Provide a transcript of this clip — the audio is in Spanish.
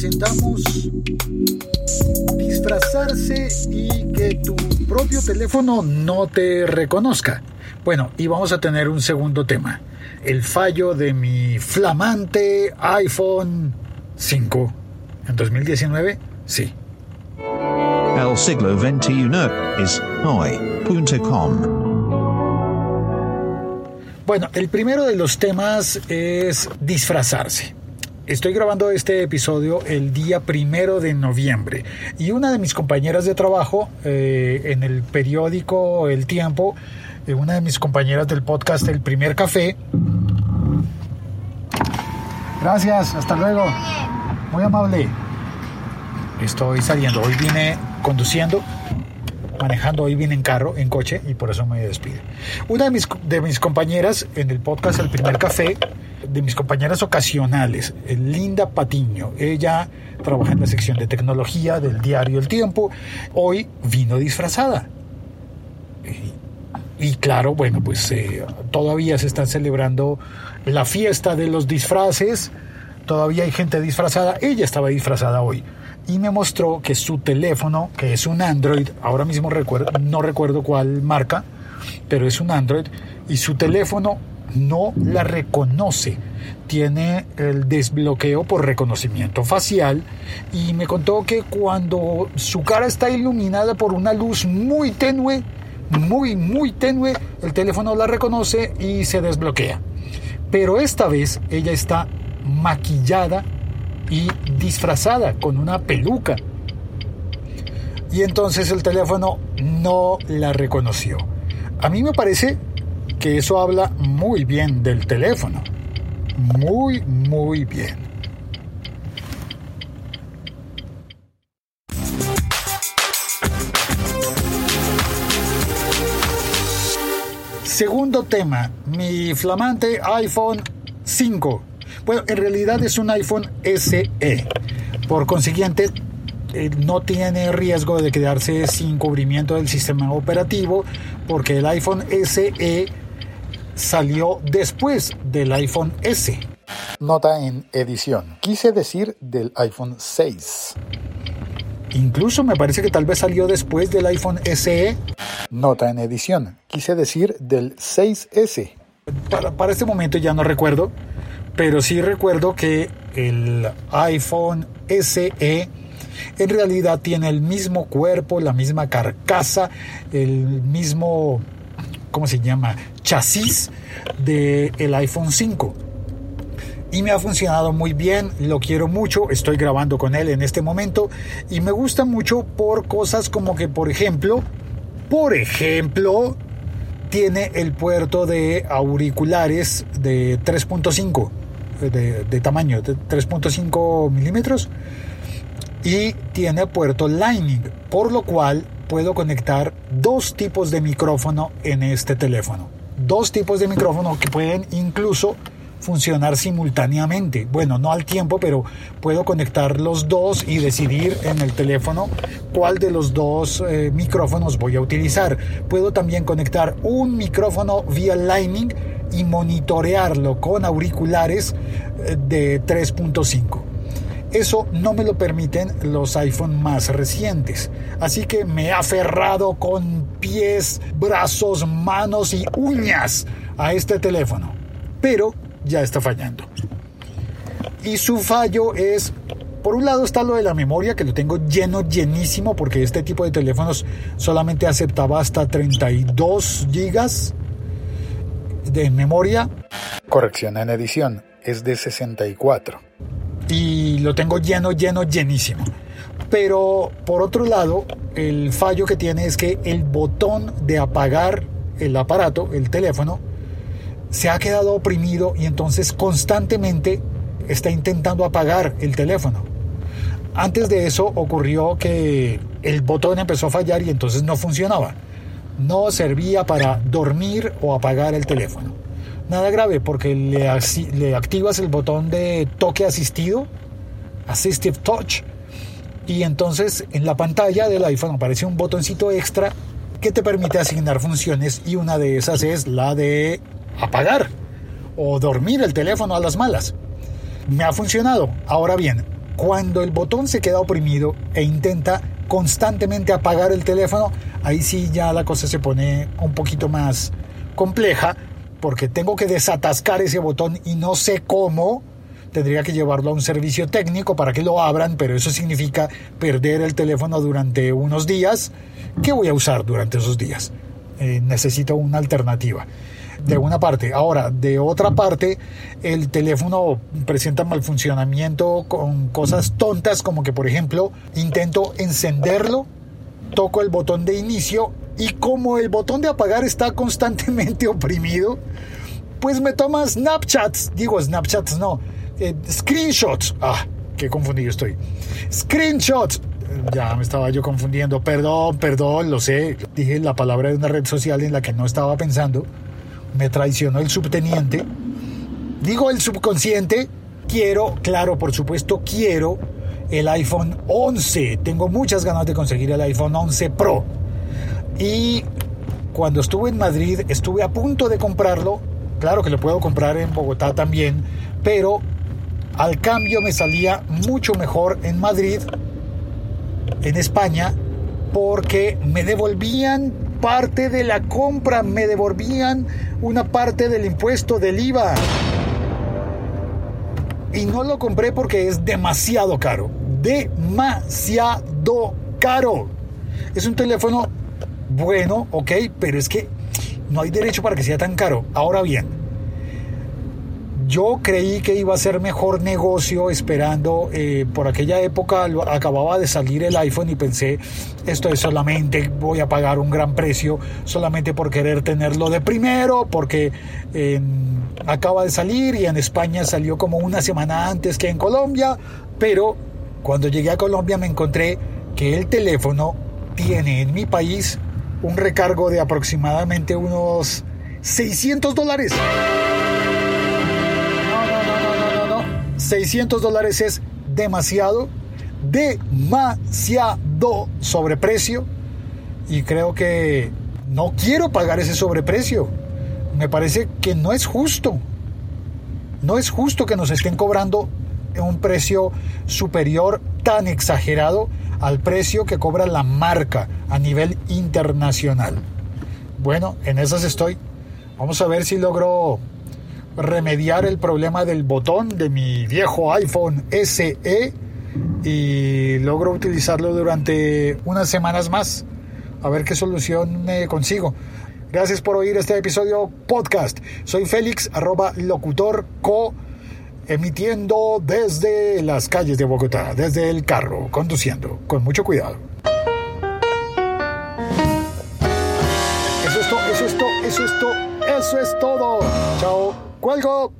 presentamos disfrazarse y que tu propio teléfono no te reconozca. Bueno, y vamos a tener un segundo tema, el fallo de mi flamante iPhone 5 en 2019, sí. El siglo XXI es hoy.com. Bueno, el primero de los temas es disfrazarse. Estoy grabando este episodio el día primero de noviembre y una de mis compañeras de trabajo eh, en el periódico El Tiempo, eh, una de mis compañeras del podcast El Primer Café. Gracias, hasta luego. Muy amable. Estoy saliendo, hoy vine conduciendo manejando hoy vine en carro, en coche, y por eso me despido. Una de mis, de mis compañeras en el podcast El Primer Café, de mis compañeras ocasionales, Linda Patiño, ella trabaja en la sección de tecnología del diario El Tiempo, hoy vino disfrazada. Y, claro, bueno, pues eh, todavía se está celebrando la fiesta de los disfraces, todavía hay gente disfrazada, ella estaba disfrazada hoy. Y me mostró que su teléfono, que es un Android, ahora mismo recuerdo, no recuerdo cuál marca, pero es un Android, y su teléfono no la reconoce. Tiene el desbloqueo por reconocimiento facial y me contó que cuando su cara está iluminada por una luz muy tenue, muy, muy tenue, el teléfono la reconoce y se desbloquea. Pero esta vez ella está maquillada y disfrazada con una peluca. Y entonces el teléfono no la reconoció. A mí me parece que eso habla muy bien del teléfono. Muy, muy bien. Segundo tema, mi flamante iPhone 5 bueno, en realidad es un iPhone SE. Por consiguiente, eh, no tiene riesgo de quedarse sin cubrimiento del sistema operativo porque el iPhone SE salió después del iPhone S. Nota en edición. Quise decir del iPhone 6. Incluso me parece que tal vez salió después del iPhone SE. Nota en edición. Quise decir del 6S. Para, para este momento ya no recuerdo pero sí recuerdo que el iPhone SE en realidad tiene el mismo cuerpo, la misma carcasa, el mismo, ¿cómo se llama? Chasis del el iPhone 5. Y me ha funcionado muy bien, lo quiero mucho, estoy grabando con él en este momento y me gusta mucho por cosas como que, por ejemplo, por ejemplo, tiene el puerto de auriculares de 3.5 de, tamaño, de 3.5 milímetros, y tiene puerto Lightning, por lo cual puedo conectar dos tipos de micrófono en este teléfono. Dos tipos de micrófono que pueden incluso funcionar simultáneamente. Bueno, no al tiempo, pero puedo conectar los dos y decidir en el teléfono cuál de los dos eh, micrófonos voy a utilizar. Puedo también conectar un micrófono vía Lightning y monitorearlo con auriculares eh, de 3.5. Eso no me lo permiten los iPhone más recientes. Así que me he aferrado con pies, brazos, manos y uñas a este teléfono. Pero ya está fallando. Y su fallo es, por un lado está lo de la memoria, que lo tengo lleno, llenísimo, porque este tipo de teléfonos solamente aceptaba hasta 32 gigas de memoria. Corrección en edición, es de 64. Y lo tengo lleno, lleno, llenísimo. Pero por otro lado, el fallo que tiene es que el botón de apagar el aparato, el teléfono, se ha quedado oprimido y entonces constantemente está intentando apagar el teléfono. Antes de eso ocurrió que el botón empezó a fallar y entonces no funcionaba no servía para dormir o apagar el teléfono. Nada grave porque le, activas el botón de toque asistido, Assistive Touch, y entonces en la pantalla del iPhone aparece un botoncito extra que te permite asignar funciones y una de esas es la de apagar o dormir el teléfono a las malas. Me ha funcionado. Ahora bien, Cuando el botón se queda oprimido e intenta constantemente apagar el teléfono, ahí sí ya la cosa se pone un poquito más compleja porque tengo que desatascar ese botón y no sé cómo. Tendría que llevarlo a un servicio técnico para que lo abran, pero eso significa perder el teléfono durante unos días. ¿Qué voy a usar durante esos días? Eh, necesito una alternativa de una parte. Ahora, de otra parte, el teléfono presenta mal funcionamiento con cosas tontas como que, por ejemplo, intento encenderlo, toco el botón de inicio y como el botón de apagar está constantemente oprimido, pues me toma Snapchats, digo Snapchats no, eh, screenshots. Ah, qué confundido estoy. Screenshots. Ya me estaba yo confundiendo. Perdón, perdón, lo sé. Dije la palabra de una red social en la que no estaba pensando me traicionó el subteniente. Digo el subconsciente, quiero, claro, por supuesto, quiero el iPhone 11. Tengo muchas ganas de conseguir el iPhone 11 Pro. Y cuando estuve en Madrid, estuve a punto de comprarlo. Claro que lo puedo comprar en Bogotá también, pero al cambio me salía mucho mejor en Madrid, en España, porque me devolvían parte de la compra, me devolvían una parte del impuesto del IVA. Y no lo compré porque es demasiado caro. Demasiado caro. Es un teléfono bueno, ok, pero es que no hay derecho para que sea tan caro. Ahora bien, yo creí que iba a ser mejor negocio esperando, eh, por aquella época acababa de salir el iPhone y pensé, esto es solamente, voy a pagar un gran precio solamente por querer tenerlo de primero, porque acaba de salir y en España salió como una semana antes que en Colombia, pero cuando llegué a Colombia me encontré que el teléfono tiene en mi país un recargo de aproximadamente unos 600 dólares. 600 dólares es demasiado, demasiado sobreprecio y creo que no quiero pagar ese sobreprecio. Me parece que no es justo. No es justo que nos estén cobrando un precio superior tan exagerado al precio que cobra la marca a nivel internacional. Bueno, en esas estoy. Vamos a ver si logro remediar el problema del botón de mi viejo iPhone SE y logro utilizarlo durante unas semanas más. A ver qué solución me consigo. Gracias por oír este episodio podcast. Soy Félix, arroba locutor co, emitiendo desde las calles de Bogotá, desde el carro, conduciendo, con mucho cuidado. Eso es todo, eso es todo, eso es todo, eso es todo. Chao. ¡Cuelgo!